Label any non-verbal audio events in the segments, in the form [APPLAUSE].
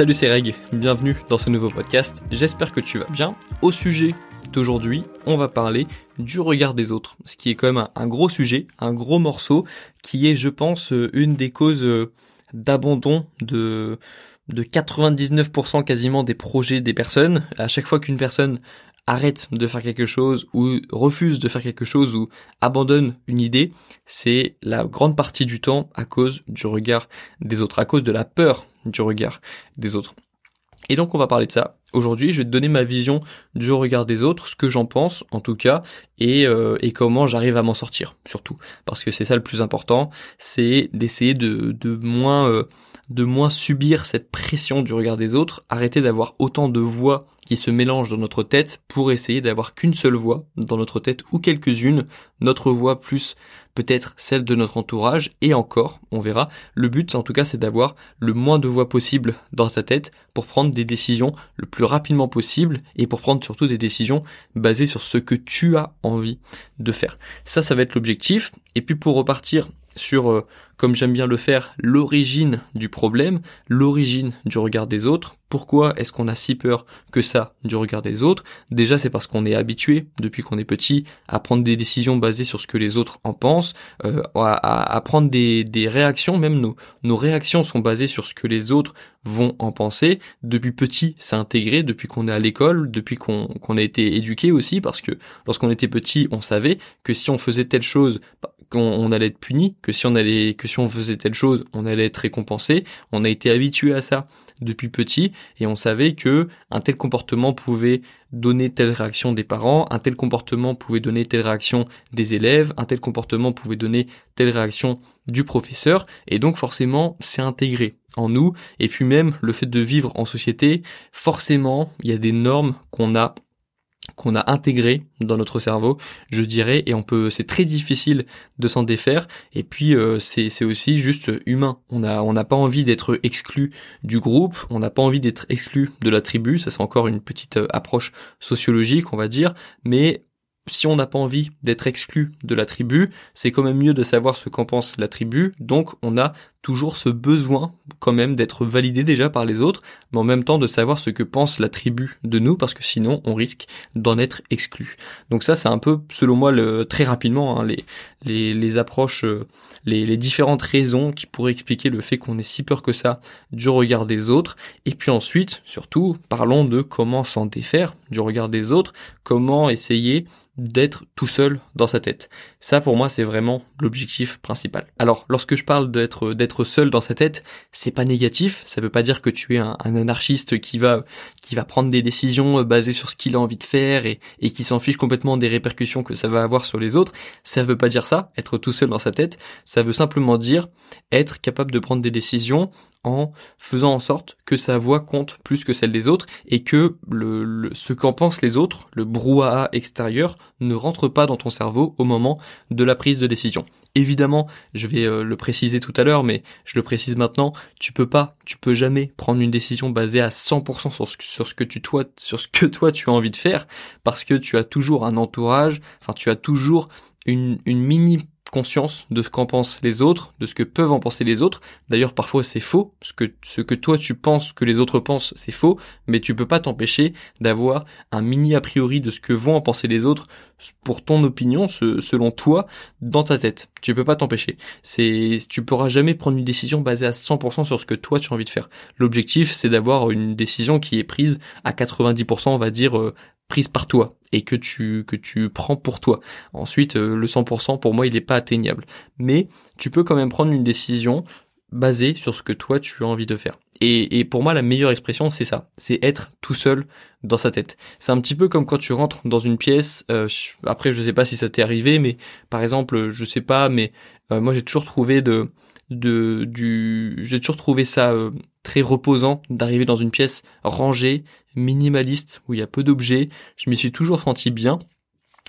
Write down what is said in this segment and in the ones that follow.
Salut c'est Reg, bienvenue dans ce nouveau podcast, j'espère que tu vas bien. Au sujet d'aujourd'hui, on va parler du regard des autres, ce qui est quand même un, gros sujet, un gros morceau, qui est je pense une des causes d'abandon de de 99% quasiment des projets des personnes. À chaque fois qu'une personne arrête de faire quelque chose ou refuse de faire quelque chose ou abandonne une idée, c'est la grande partie du temps à cause du regard des autres, à cause de la peur du regard des autres. Et donc on va parler de ça. Aujourd'hui, je vais te donner ma vision du regard des autres, ce que j'en pense en tout cas, et, euh, et comment j'arrive à m'en sortir, surtout. Parce que c'est ça le plus important, c'est d'essayer de, de moins euh, de moins subir cette pression du regard des autres, arrêter d'avoir autant de voix qui se mélangent dans notre tête pour essayer d'avoir qu'une seule voix dans notre tête ou quelques-unes, notre voix plus peut-être celle de notre entourage et encore, on verra. Le but en tout cas c'est d'avoir le moins de voix possible dans ta tête pour prendre des décisions le plus rapidement possible et pour prendre surtout des décisions basées sur ce que tu as envie de faire. Ça ça va être l'objectif et puis pour repartir sur, euh, comme j'aime bien le faire, l'origine du problème, l'origine du regard des autres. Pourquoi est-ce qu'on a si peur que ça du regard des autres? Déjà, c'est parce qu'on est habitué, depuis qu'on est petit, à prendre des décisions basées sur ce que les autres en pensent, euh, à, prendre des, réactions, même nos, nos réactions sont basées sur ce que les autres vont en penser. Depuis petit, c'est intégré, depuis qu'on est à l'école, depuis qu'on a été éduqué aussi, parce que lorsqu'on était petit, on savait que si on faisait telle chose, qu'on allait être puni, que si on allait, que si on faisait telle chose, on allait être récompensé. On a été habitué à ça depuis petit et on savait que un tel comportement pouvait donner telle réaction des parents, un tel comportement pouvait donner telle réaction des élèves, un tel comportement pouvait donner telle réaction du professeur et donc forcément c'est intégré en nous et puis même le fait de vivre en société, forcément il y a des normes qu'on a qu'on a intégré dans notre cerveau, je dirais, et on peut, c'est très difficile de s'en défaire. Et puis euh, c'est aussi juste humain. On a on n'a pas envie d'être exclu du groupe, on n'a pas envie d'être exclu de la tribu. Ça c'est encore une petite euh, approche sociologique, on va dire, mais si on n'a pas envie d'être exclu de la tribu, c'est quand même mieux de savoir ce qu'en pense la tribu, donc on a toujours ce besoin quand même d'être validé déjà par les autres, mais en même temps de savoir ce que pense la tribu de nous, parce que sinon on risque d'en être exclu. Donc ça c'est un peu, selon moi, le, très rapidement, hein, les, les, les, approches, euh, les, les différentes raisons qui pourraient expliquer le fait qu'on ait si peur que ça du regard des autres, et puis ensuite, surtout, parlons de comment s'en défaire du regard des autres, comment essayer d'être tout seul dans sa tête. Ça, pour moi, c'est vraiment l'objectif principal. Alors, lorsque je parle d'être seul dans sa tête, c'est pas négatif. Ça veut pas dire que tu es un, anarchiste qui va qui va prendre des décisions euh, basées sur ce qu'il a envie de faire et, et qui s'en fiche complètement des répercussions que ça va avoir sur les autres. Ça veut pas dire ça. Être tout seul dans sa tête, ça veut simplement dire être capable de prendre des décisions en faisant en sorte que sa voix compte plus que celle des autres et que le, ce qu'en pensent les autres, le brouhaha extérieur, ne rentre pas dans ton cerveau au moment de la prise de décision. Évidemment, je vais euh, le préciser tout à l'heure, mais je le précise maintenant, tu peux pas, tu peux jamais prendre une décision basée à 100% sur ce, sur ce que tu toi, sur ce que toi tu as envie de faire, parce que tu as toujours un entourage, enfin tu as toujours une, une mini conscience de ce qu'en pensent les autres, de ce que peuvent en penser les autres. D'ailleurs, parfois c'est faux, ce que ce que toi tu penses que les autres pensent, c'est faux, mais tu peux pas t'empêcher d'avoir un mini a priori de ce que vont en penser les autres pour ton opinion, selon toi, dans ta tête. Tu peux pas t'empêcher. C'est tu pourras jamais prendre une décision basée à 100% sur ce que toi tu as envie de faire. L'objectif, c'est d'avoir une décision qui est prise à 90%, on va dire euh, prise par toi et que tu que tu prends pour toi. Ensuite, euh, le 100% pour moi, il n'est pas atteignable. Mais tu peux quand même prendre une décision basée sur ce que toi tu as envie de faire. Et, et pour moi, la meilleure expression, c'est ça, c'est être tout seul dans sa tête. C'est un petit peu comme quand tu rentres dans une pièce. Euh, après, je sais pas si ça t'est arrivé, mais par exemple, je sais pas, mais euh, moi j'ai toujours trouvé de de du j'ai toujours trouvé ça euh, très reposant d'arriver dans une pièce rangée, minimaliste où il y a peu d'objets. Je m'y suis toujours senti bien.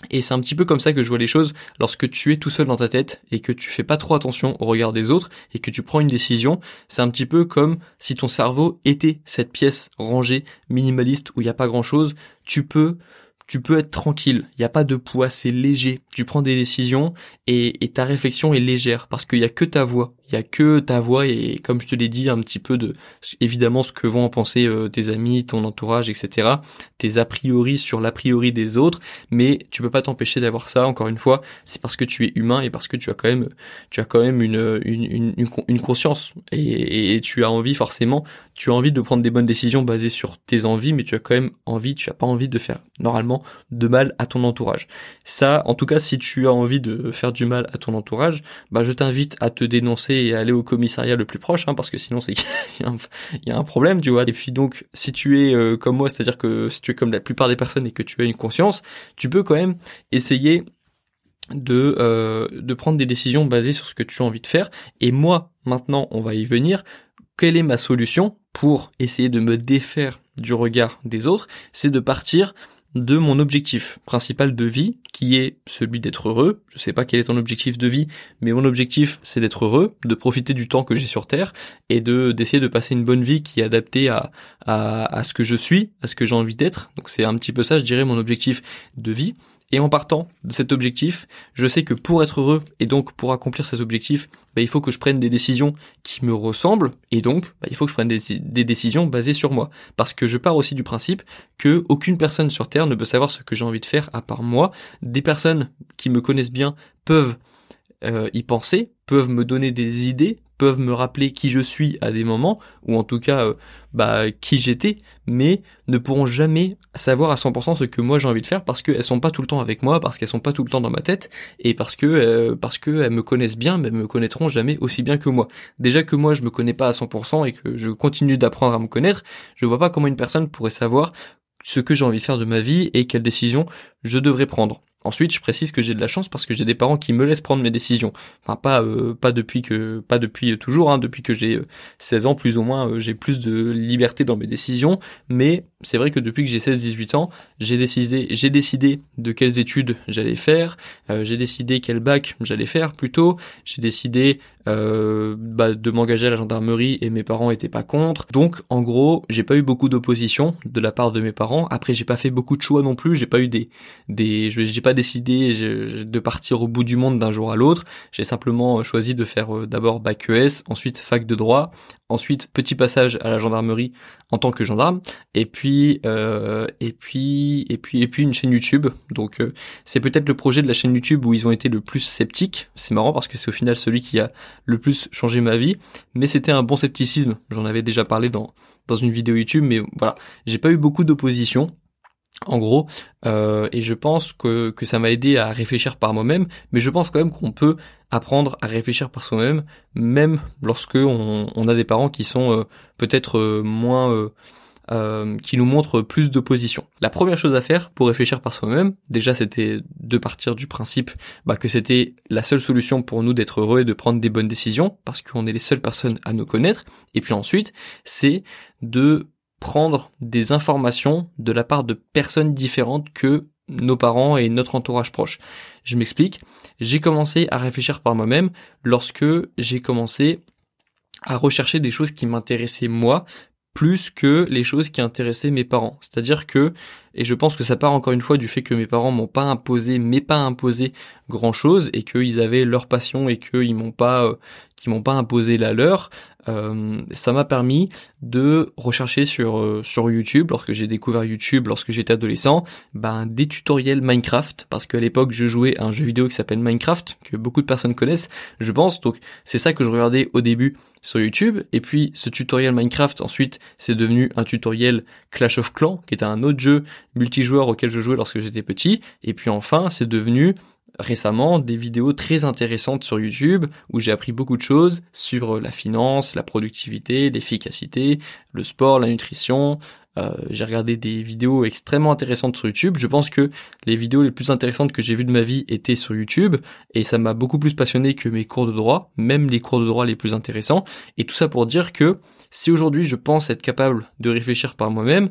Et c'est un petit peu comme ça que je vois les choses lorsque tu es tout seul dans ta tête et que tu fais pas trop attention au regard des autres et que tu prends une décision. C'est un petit peu comme si ton cerveau était cette pièce rangée, minimaliste où il n'y a pas grand chose. Tu peux tu peux être tranquille, il n'y a pas de poids, c'est léger. Tu prends des décisions et, ta réflexion est légère parce qu'il n'y a que ta voix, il y a que ta voix et comme je te l'ai dit un petit peu de évidemment ce que vont en penser euh, tes amis, ton entourage, etc. Tes a priori sur l'a priori des autres, mais tu peux pas t'empêcher d'avoir ça. Encore une fois, c'est parce que tu es humain et parce que tu as quand même tu as quand même une une, une, une conscience et, et, tu as envie forcément, tu as envie de prendre des bonnes décisions basées sur tes envies, mais tu as quand même envie, tu as pas envie de faire normalement de mal à ton entourage. Ça, en tout cas, si tu as envie de faire du mal à ton entourage, bah je t'invite à te dénoncer et aller au commissariat le plus proche, hein, parce que sinon c'est [LAUGHS] qu'il y, a un problème, tu vois. Et puis donc, si tu es euh, comme moi, c'est-à-dire que si tu es comme la plupart des personnes et que tu as une conscience, tu peux quand même essayer de, euh, de prendre des décisions basées sur ce que tu as envie de faire. Et moi, maintenant, on va y venir. Quelle est ma solution pour essayer de me défaire du regard des autres? C'est de partir de mon objectif principal de vie, qui est celui d'être heureux. Je sais pas quel est ton objectif de vie, mais mon objectif c'est d'être heureux, de profiter du temps que j'ai sur Terre et de d'essayer de passer une bonne vie qui est adaptée à, à, à ce que je suis, à ce que j'ai envie d'être. Donc c'est un petit peu ça, je dirais, mon objectif de vie. Et en partant de cet objectif, je sais que pour être heureux et donc pour accomplir cet objectif, bah, il faut que je prenne des décisions qui me ressemblent et donc bah, il faut que je prenne des, des, décisions basées sur moi. Parce que je pars aussi du principe que aucune personne sur Terre ne peut savoir ce que j'ai envie de faire à part moi. Des personnes qui me connaissent bien peuvent euh, y penser, peuvent me donner des idées, peuvent me rappeler qui je suis à des moments, ou en tout cas euh, bah, qui j'étais, mais ne pourront jamais savoir à 100% ce que moi j'ai envie de faire parce qu'elles sont pas tout le temps avec moi, parce qu'elles sont pas tout le temps dans ma tête, et parce que euh, parce que elles me connaissent bien, mais elles me connaîtront jamais aussi bien que moi. Déjà que moi je me connais pas à 100% et que je continue d'apprendre à me connaître, je vois pas comment une personne pourrait savoir ce que j'ai envie de faire de ma vie et quelles décisions je devrais prendre. Ensuite, je précise que j'ai de la chance parce que j'ai des parents qui me laissent prendre mes décisions. Enfin, pas euh, pas depuis que pas depuis toujours, hein, depuis que j'ai 16 euh, ans plus ou moins, euh, j'ai plus de liberté dans mes décisions. Mais c'est vrai que depuis que j'ai 16-18 ans, j'ai décidé j'ai décidé de quelles études j'allais faire, j'ai décidé quel bac j'allais faire plutôt, j'ai décidé euh, bah, de m'engager à la gendarmerie et mes parents étaient pas contre. Donc en gros, j'ai pas eu beaucoup d'opposition de la part de mes parents. Après, j'ai pas fait beaucoup de choix non plus. J'ai pas eu des des j'ai pas décidé de partir au bout du monde d'un jour à l'autre. J'ai simplement choisi de faire euh, d'abord bac ES, ensuite fac de droit, ensuite petit passage à la gendarmerie en tant que gendarme, et puis euh, et puis et puis et puis une chaîne YouTube. Donc euh, c'est peut-être le projet de la chaîne YouTube où ils ont été le plus sceptiques. C'est marrant parce que c'est au final celui qui a le plus changé ma vie, mais c'était un bon scepticisme. J'en avais déjà parlé dans dans une vidéo YouTube, mais voilà, j'ai pas eu beaucoup d'opposition en gros, euh, et je pense que, que ça m'a aidé à réfléchir par moi-même, mais je pense quand même qu'on peut apprendre à réfléchir par soi-même, même lorsque on, a des parents qui sont euh, peut-être euh, moins, qui nous montrent plus d'opposition. La première chose à faire pour réfléchir par soi-même, déjà c'était de partir du principe bah, que c'était la seule solution pour nous d'être heureux et de prendre des bonnes décisions, parce qu'on est les seules personnes à nous connaître, et puis ensuite c'est de prendre des informations de la part de personnes différentes que nos parents et notre entourage proche. Je m'explique. J'ai commencé à réfléchir par moi-même lorsque j'ai commencé à rechercher des choses qui m'intéressaient moi plus que les choses qui intéressaient mes parents. C'est-à-dire que, et je pense que ça part encore une fois du fait que mes parents m'ont pas imposé, mais pas imposé grand chose, et qu'ils avaient leur passion et qu'ils m'ont pas, euh, qui m'ont pas imposé la leur. Euh, ça m'a permis de rechercher sur euh, sur YouTube lorsque j'ai découvert YouTube lorsque j'étais adolescent, ben des tutoriels Minecraft parce qu'à l'époque je jouais à un jeu vidéo qui s'appelle Minecraft que beaucoup de personnes connaissent, je pense. Donc c'est ça que je regardais au début sur YouTube et puis ce tutoriel Minecraft ensuite c'est devenu un tutoriel Clash of Clans qui était un autre jeu multijoueur auquel je jouais lorsque j'étais petit et puis enfin c'est devenu récemment des vidéos très intéressantes sur YouTube où j'ai appris beaucoup de choses sur la finance, la productivité, l'efficacité, le sport, la nutrition. Euh, j'ai regardé des vidéos extrêmement intéressantes sur YouTube. Je pense que les vidéos les plus intéressantes que j'ai vues de ma vie étaient sur YouTube et ça m'a beaucoup plus passionné que mes cours de droit, même les cours de droit les plus intéressants. Et tout ça pour dire que si aujourd'hui je pense être capable de réfléchir par moi-même,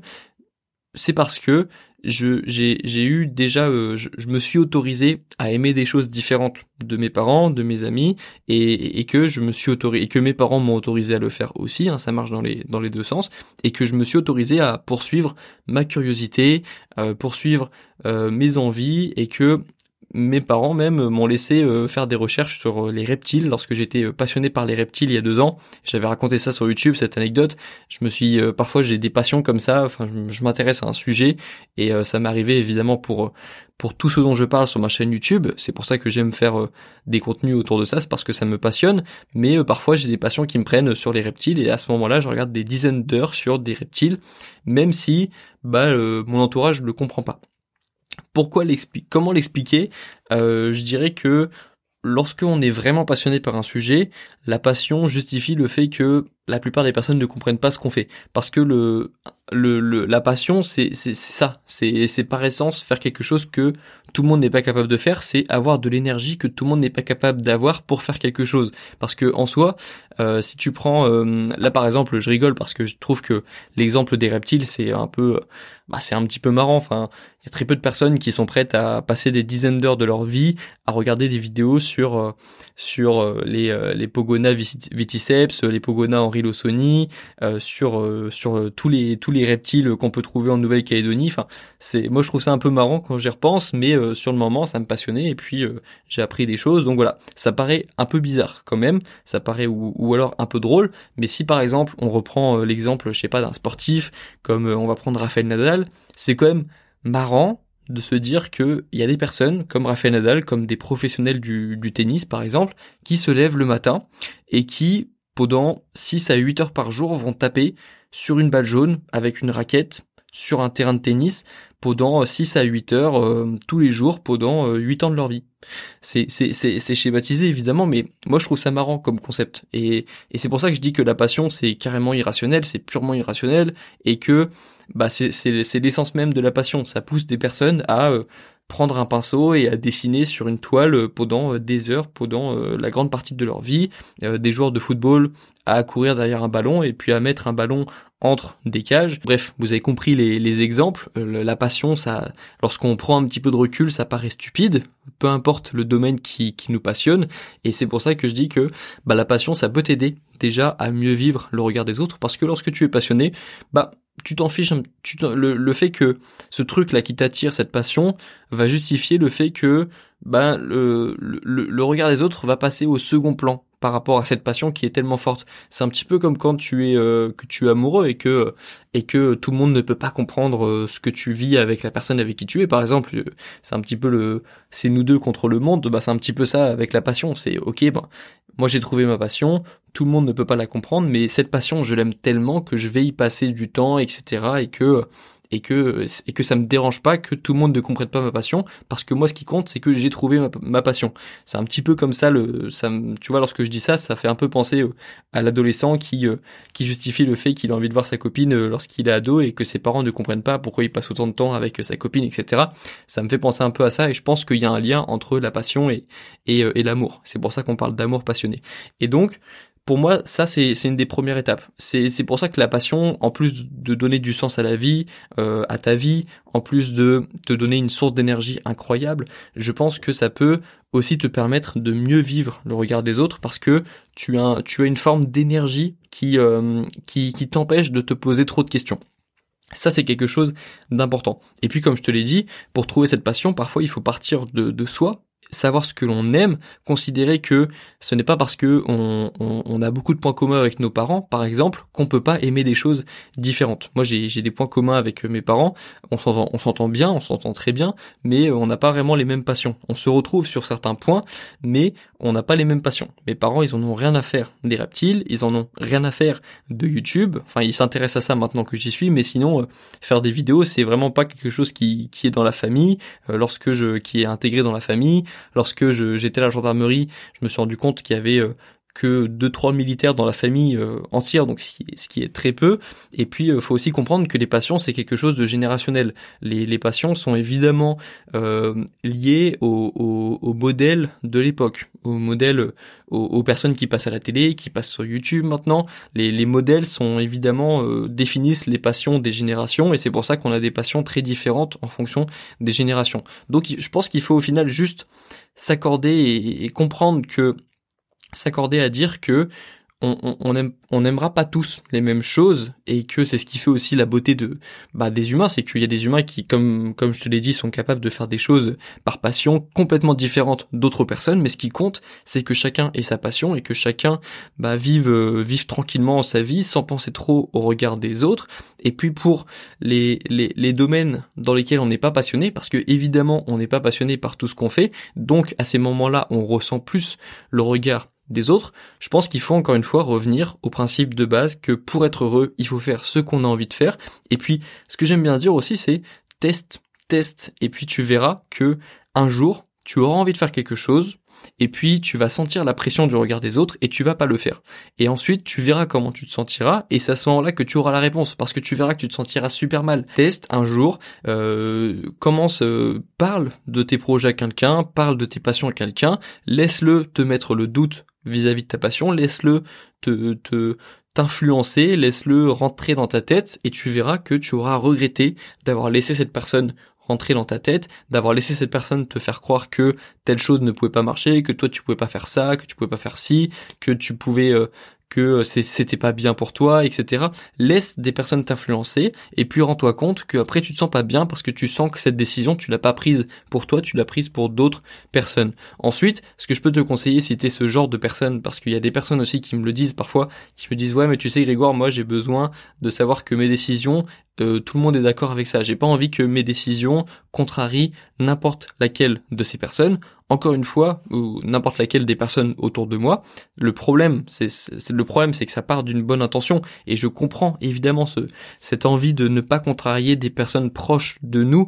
c'est parce que je j'ai eu déjà euh, je, me suis autorisé à aimer des choses différentes de mes parents, de mes amis et, et que je me suis autorisé et que mes parents m'ont autorisé à le faire aussi, hein, ça marche dans les dans les deux sens et que je me suis autorisé à poursuivre ma curiosité, euh, poursuivre euh, mes envies et que mes parents même m'ont laissé euh, faire des recherches sur euh, les reptiles lorsque j'étais euh, passionné par les reptiles il y a deux ans. J'avais raconté ça sur YouTube, cette anecdote. Je me suis, parfois j'ai des passions comme ça. Enfin, je, m'intéresse à un sujet et ça m'est évidemment pour pour tout ce dont je parle sur ma chaîne YouTube. C'est pour ça que j'aime faire des contenus autour de ça, c'est parce que ça me passionne. Mais parfois j'ai des passions qui me prennent sur les reptiles et à ce moment-là, je regarde des dizaines d'heures sur des reptiles, même si bah mon entourage ne le comprend pas. Pourquoi l'expliquer Comment l'expliquer euh, Je dirais que lorsqu'on est vraiment passionné par un sujet, la passion justifie le fait que la plupart des personnes ne comprennent pas ce qu'on fait. Parce que le, le, la passion, c'est ça. C'est par essence faire quelque chose que tout le monde n'est pas capable de faire. C'est avoir de l'énergie que tout le monde n'est pas capable d'avoir pour faire quelque chose. Parce que en soi, euh, si tu prends euh, là par exemple, je rigole parce que je trouve que l'exemple des reptiles, c'est un peu, bah, c'est un petit peu marrant. Enfin, il y a très peu de personnes qui sont prêtes à passer des dizaines d'heures de leur vie à regarder des vidéos sur euh, sur les les Pogona viticeps, les Pogona en euh, sur euh, sur euh, tous les tous les reptiles qu'on peut trouver en Nouvelle-Calédonie. Enfin, c'est moi je trouve ça un peu marrant quand j'y repense, mais sur le moment ça me passionnait et puis j'ai appris des choses. Donc voilà, ça paraît un peu bizarre quand même, ça paraît ou, alors un peu drôle. Mais si par exemple on reprend l'exemple, je sais pas, d'un sportif comme on va prendre Rafael Nadal, c'est quand même marrant de se dire qu'il y a des personnes comme Rafael Nadal, comme des professionnels du, tennis par exemple, qui se lèvent le matin et qui pendant 6 à 8 heures par jour vont taper sur une balle jaune avec une raquette sur un terrain de tennis pendant 6 à 8 heures euh, tous les jours pendant 8 euh, ans de leur vie. C'est c'est schématisé évidemment, mais moi je trouve ça marrant comme concept. Et, et c'est pour ça que je dis que la passion c'est carrément irrationnel, c'est purement irrationnel, et que bah c'est l'essence même de la passion. Ça pousse des personnes à euh, prendre un pinceau et à dessiner sur une toile euh, pendant euh, des heures, pendant euh, la grande partie de leur vie. Des joueurs de football à courir derrière un ballon et puis à mettre un ballon entre des cages. Bref, vous avez compris les, les exemples. La passion, ça, lorsqu'on prend un petit peu de recul, ça paraît stupide, peu importe le domaine qui, qui nous passionne. Et c'est pour ça que je dis que bah, la passion, ça peut t'aider déjà à mieux vivre le regard des autres, parce que lorsque tu es passionné, bah tu t'en fiches, tu le, le fait que ce truc là qui t'attire, cette passion, va justifier le fait que ben le, le, le regard des autres va passer au second plan par rapport à cette passion qui est tellement forte. C'est un petit peu comme quand tu es euh, que tu es amoureux et que et que tout le monde ne peut pas comprendre euh, ce que tu vis avec la personne avec qui tu es. Par exemple, euh, c'est un petit peu le c'est nous deux contre le monde. Bah c'est un petit peu ça avec la passion. C'est ok, ben moi j'ai trouvé ma passion. Tout le monde ne peut pas la comprendre, mais cette passion je l'aime tellement que je vais y passer du temps, etc. Et que et que et que ça me dérange pas que tout le monde ne comprenne pas ma passion parce que moi ce qui compte c'est que j'ai trouvé ma, passion. C'est un petit peu comme ça le ça tu vois lorsque je dis ça ça fait un peu penser à l'adolescent qui euh, qui justifie le fait qu'il a envie de voir sa copine euh, lorsqu'il est ado et que ses parents ne comprennent pas pourquoi il passe autant de temps avec sa copine etc ça me fait penser un peu à ça et je pense qu'il y a un lien entre la passion et et, euh, et l'amour. C'est pour ça qu'on parle d'amour passionné. Et donc pour moi, ça c'est une des premières étapes. C'est pour ça que la passion, en plus de donner du sens à la vie, euh, à ta vie, en plus de te donner une source d'énergie incroyable, je pense que ça peut aussi te permettre de mieux vivre le regard des autres parce que tu as une forme d'énergie qui euh, qui, qui t'empêche de te poser trop de questions. Ça, c'est quelque chose d'important. Et puis, comme je te l'ai dit, pour trouver cette passion, parfois, il faut partir de, de soi savoir ce que l'on aime, considérer que ce n'est pas parce que on, a beaucoup de points communs avec nos parents, par exemple, qu'on peut pas aimer des choses différentes. Moi, j'ai des points communs avec mes parents. On s'entend, on s'entend bien, on s'entend très bien, mais on n'a pas vraiment les mêmes passions. On se retrouve sur certains points, mais on n'a pas les mêmes passions. Mes parents, ils en ont rien à faire des reptiles, ils en ont rien à faire de YouTube. Enfin, ils s'intéressent à ça maintenant que j'y suis, mais sinon, euh, faire des vidéos, c'est vraiment pas quelque chose qui, qui est dans la famille. Euh, lorsque je, qui est intégré dans la famille, lorsque j'étais à la gendarmerie, je me suis rendu compte qu'il y avait euh, que deux trois militaires dans la famille euh, entière, donc ce qui, est, très peu. Et puis, il euh, faut aussi comprendre que les passions, c'est quelque chose de générationnel. Les, les passions sont évidemment euh, liées au, au, modèle de l'époque, au modèle, aux, personnes qui passent à la télé, qui passent sur YouTube maintenant. Les, les modèles sont évidemment définissent les passions des générations, et c'est pour ça qu'on a des passions très différentes en fonction des générations. Donc, je pense qu'il faut au final juste s'accorder et comprendre que s'accorder à dire que on, on, on n'aimera pas tous les mêmes choses et que c'est ce qui fait aussi la beauté de bah, des humains, c'est qu'il y a des humains qui, comme comme je te l'ai dit, sont capables de faire des choses par passion complètement différentes d'autres personnes. Mais ce qui compte, c'est que chacun ait sa passion et que chacun bah, vive euh, vive tranquillement sa vie sans penser trop au regard des autres. Et puis pour les les, les domaines dans lesquels on n'est pas passionné, parce que évidemment on n'est pas passionné par tout ce qu'on fait, donc à ces moments-là on ressent plus le regard des autres, je pense qu'il faut encore une fois revenir au principe de base que pour être heureux, il faut faire ce qu'on a envie de faire. Et puis, ce que j'aime bien dire aussi, c'est teste, teste, et puis tu verras que un jour, tu auras envie de faire quelque chose, et puis tu vas sentir la pression du regard des autres et tu vas pas le faire. Et ensuite tu verras comment tu te sentiras et c'est à ce moment-là que tu auras la réponse parce que tu verras que tu te sentiras super mal. Teste un jour, euh, commence, euh, parle de tes projets à quelqu'un, parle de tes passions à quelqu'un, laisse-le te mettre le doute vis-à-vis de ta passion, laisse-le te, te t'influencer, laisse-le rentrer dans ta tête et tu verras que tu auras regretté d'avoir laissé cette personne rentrer dans ta tête, d'avoir laissé cette personne te faire croire que telle chose ne pouvait pas marcher, que toi tu pouvais pas faire ça, que tu pouvais pas faire ci, que tu pouvais euh, que c'était pas bien pour toi, etc. Laisse des personnes t'influencer et puis rends-toi compte que après tu te sens pas bien parce que tu sens que cette décision tu l'as pas prise pour toi, tu l'as prise pour d'autres personnes. Ensuite, ce que je peux te conseiller si t'es ce genre de personne, parce qu'il y a des personnes aussi qui me le disent parfois, qui me disent ouais mais tu sais Grégoire, moi j'ai besoin de savoir que mes décisions euh, tout le monde est d'accord avec ça. J'ai pas envie que mes décisions contrarient n'importe laquelle de ces personnes. Encore une fois, ou n'importe laquelle des personnes autour de moi. Le problème, c'est le problème, c'est que ça part d'une bonne intention et je comprends évidemment ce, cette envie de ne pas contrarier des personnes proches de nous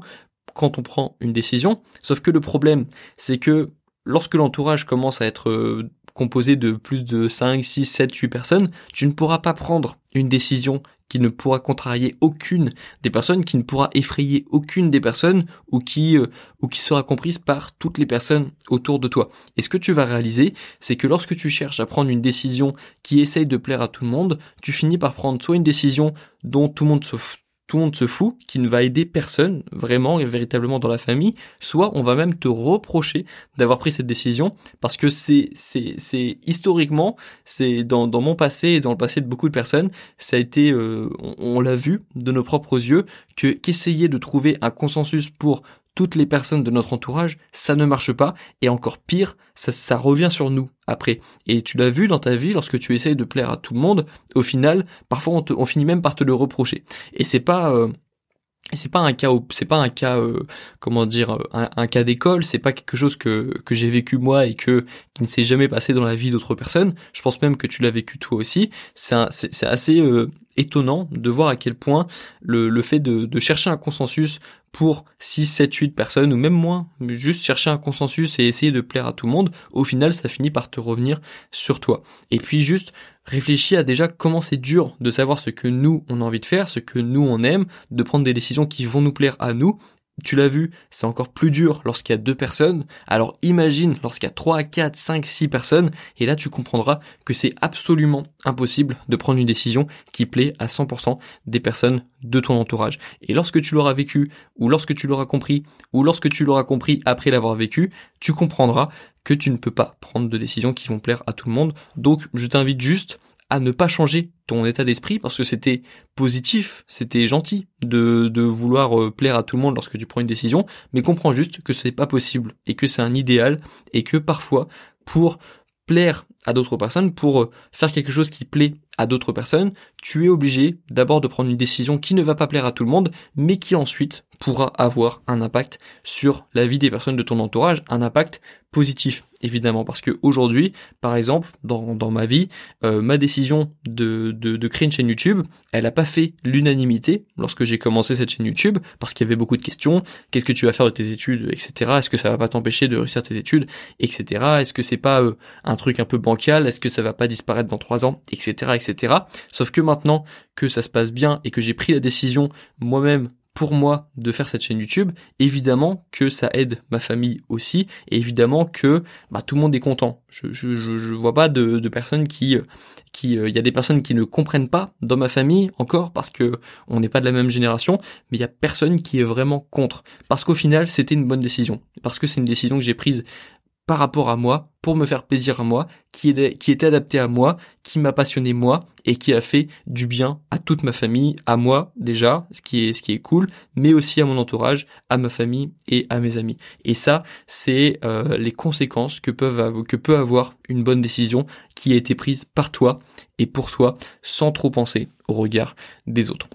quand on prend une décision. Sauf que le problème, c'est que lorsque l'entourage commence à être euh, composé de plus de 5, 6, 7, 8 personnes, tu ne pourras pas prendre une décision qui ne pourra contrarier aucune des personnes, qui ne pourra effrayer aucune des personnes ou qui euh, ou qui sera comprise par toutes les personnes autour de toi. Et ce que tu vas réaliser, c'est que lorsque tu cherches à prendre une décision qui essaye de plaire à tout le monde, tu finis par prendre soit une décision dont tout le monde se tout le monde se fout, qui ne va aider personne vraiment et véritablement dans la famille, soit on va même te reprocher d'avoir pris cette décision parce que c'est c'est c'est historiquement c'est dans dans mon passé et dans le passé de beaucoup de personnes ça a été euh, on l'a vu de nos propres yeux que qu'essayer de trouver un consensus pour toutes les personnes de notre entourage, ça ne marche pas, et encore pire, ça, ça revient sur nous après. Et tu l'as vu dans ta vie, lorsque tu essayes de plaire à tout le monde, au final, parfois on, on finit même par te le reprocher. Et c'est pas... Euh, c'est pas un cas c'est pas un cas euh, comment dire euh, un, cas d'école c'est pas quelque chose que que j'ai vécu moi et que qui ne s'est jamais passé dans la vie d'autres personnes je pense même que tu l'as vécu toi aussi c'est c'est assez étonnant de voir à quel point le, fait de, de chercher un consensus pour 6, 7, 8 personnes ou même moins, juste chercher un consensus et essayer de plaire à tout le monde, au final ça finit par te revenir sur toi. Et puis juste réfléchis à déjà comment c'est dur de savoir ce que nous on a envie de faire, ce que nous on aime, de prendre des décisions qui vont nous plaire à nous tu l'as vu, c'est encore plus dur lorsqu'il y a deux personnes. Alors imagine lorsqu'il y a 3, 4, 5, 6 personnes. Et là, tu comprendras que c'est absolument impossible de prendre une décision qui plaît à 100% des personnes de ton entourage. Et lorsque tu l'auras vécu, ou lorsque tu l'auras compris, ou lorsque tu l'auras compris après l'avoir vécu, tu comprendras que tu ne peux pas prendre de décisions qui vont plaire à tout le monde. Donc, je t'invite juste à ne pas changer ton état d'esprit parce que c'était positif, c'était gentil de, vouloir euh, plaire à tout le monde lorsque tu prends une décision, mais comprends juste que ce n'est pas possible et que c'est un idéal et que parfois pour plaire à d'autres personnes, pour euh, faire quelque chose qui plaît à d'autres personnes, tu es obligé d'abord de prendre une décision qui ne va pas plaire à tout le monde, mais qui ensuite pourra avoir un impact sur la vie des personnes de ton entourage, un impact positif évidemment. Parce que aujourd'hui par exemple dans, dans ma vie euh, ma décision de, de, créer une chaîne YouTube elle a pas fait l'unanimité lorsque j'ai commencé cette chaîne YouTube parce qu'il y avait beaucoup de questions. Qu'est-ce que tu vas faire de tes études etc est-ce que ça va pas t'empêcher de réussir tes études etc est-ce que c'est pas euh, un truc un peu bancal est-ce que ça va pas disparaître dans trois ans etc etc sauf que maintenant que ça se passe bien et que j'ai pris la décision moi-même pour moi de faire cette chaîne YouTube, évidemment que ça aide ma famille aussi, et évidemment que bah, tout le monde est content. Je je, vois pas de, de personnes qui qui euh, il y a des personnes qui ne comprennent pas dans ma famille encore parce que on n'est pas de la même génération, mais il y a personne qui est vraiment contre. Parce qu'au final c'était une bonne décision, parce que c'est une décision que j'ai prise par rapport à moi, pour me faire plaisir à moi, qui est, qui adapté à moi, qui m'a passionné moi et qui a fait du bien à toute ma famille, à moi déjà, ce qui est cool, mais aussi à mon entourage, à ma famille et à mes amis. Et ça, c'est euh, les conséquences que que peut avoir une bonne décision qui a été prise par toi et pour soi, sans trop penser au regard des autres.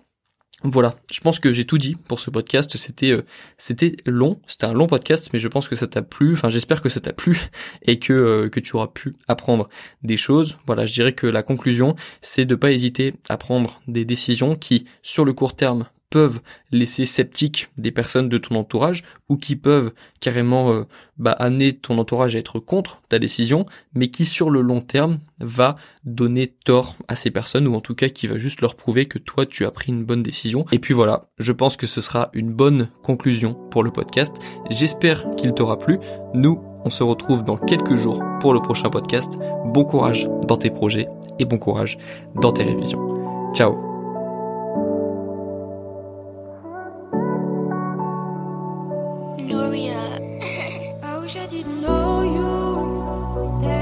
Voilà, je pense que j'ai tout dit pour ce podcast. C'était euh, c'était long, c'était un long podcast, mais je pense que ça t'a plu. Enfin, j'espère que ça t'a plu [LAUGHS] et que euh, que tu auras pu apprendre des choses. Voilà, je dirais que la conclusion, c'est de pas hésiter à prendre des décisions qui, sur le court terme, peuvent laisser sceptiques des personnes de ton entourage ou qui peuvent carrément euh, bah, amener ton entourage à être contre ta décision, mais qui sur le long terme va donner tort à ces personnes ou en tout cas qui va juste leur prouver que toi tu as pris une bonne décision. Et puis voilà, je pense que ce sera une bonne conclusion pour le podcast. J'espère qu'il t'aura plu. Nous, on se retrouve dans quelques jours pour le prochain podcast. Bon courage dans tes projets et bon courage dans tes révisions. Ciao Gloria. I wish I didn't know you.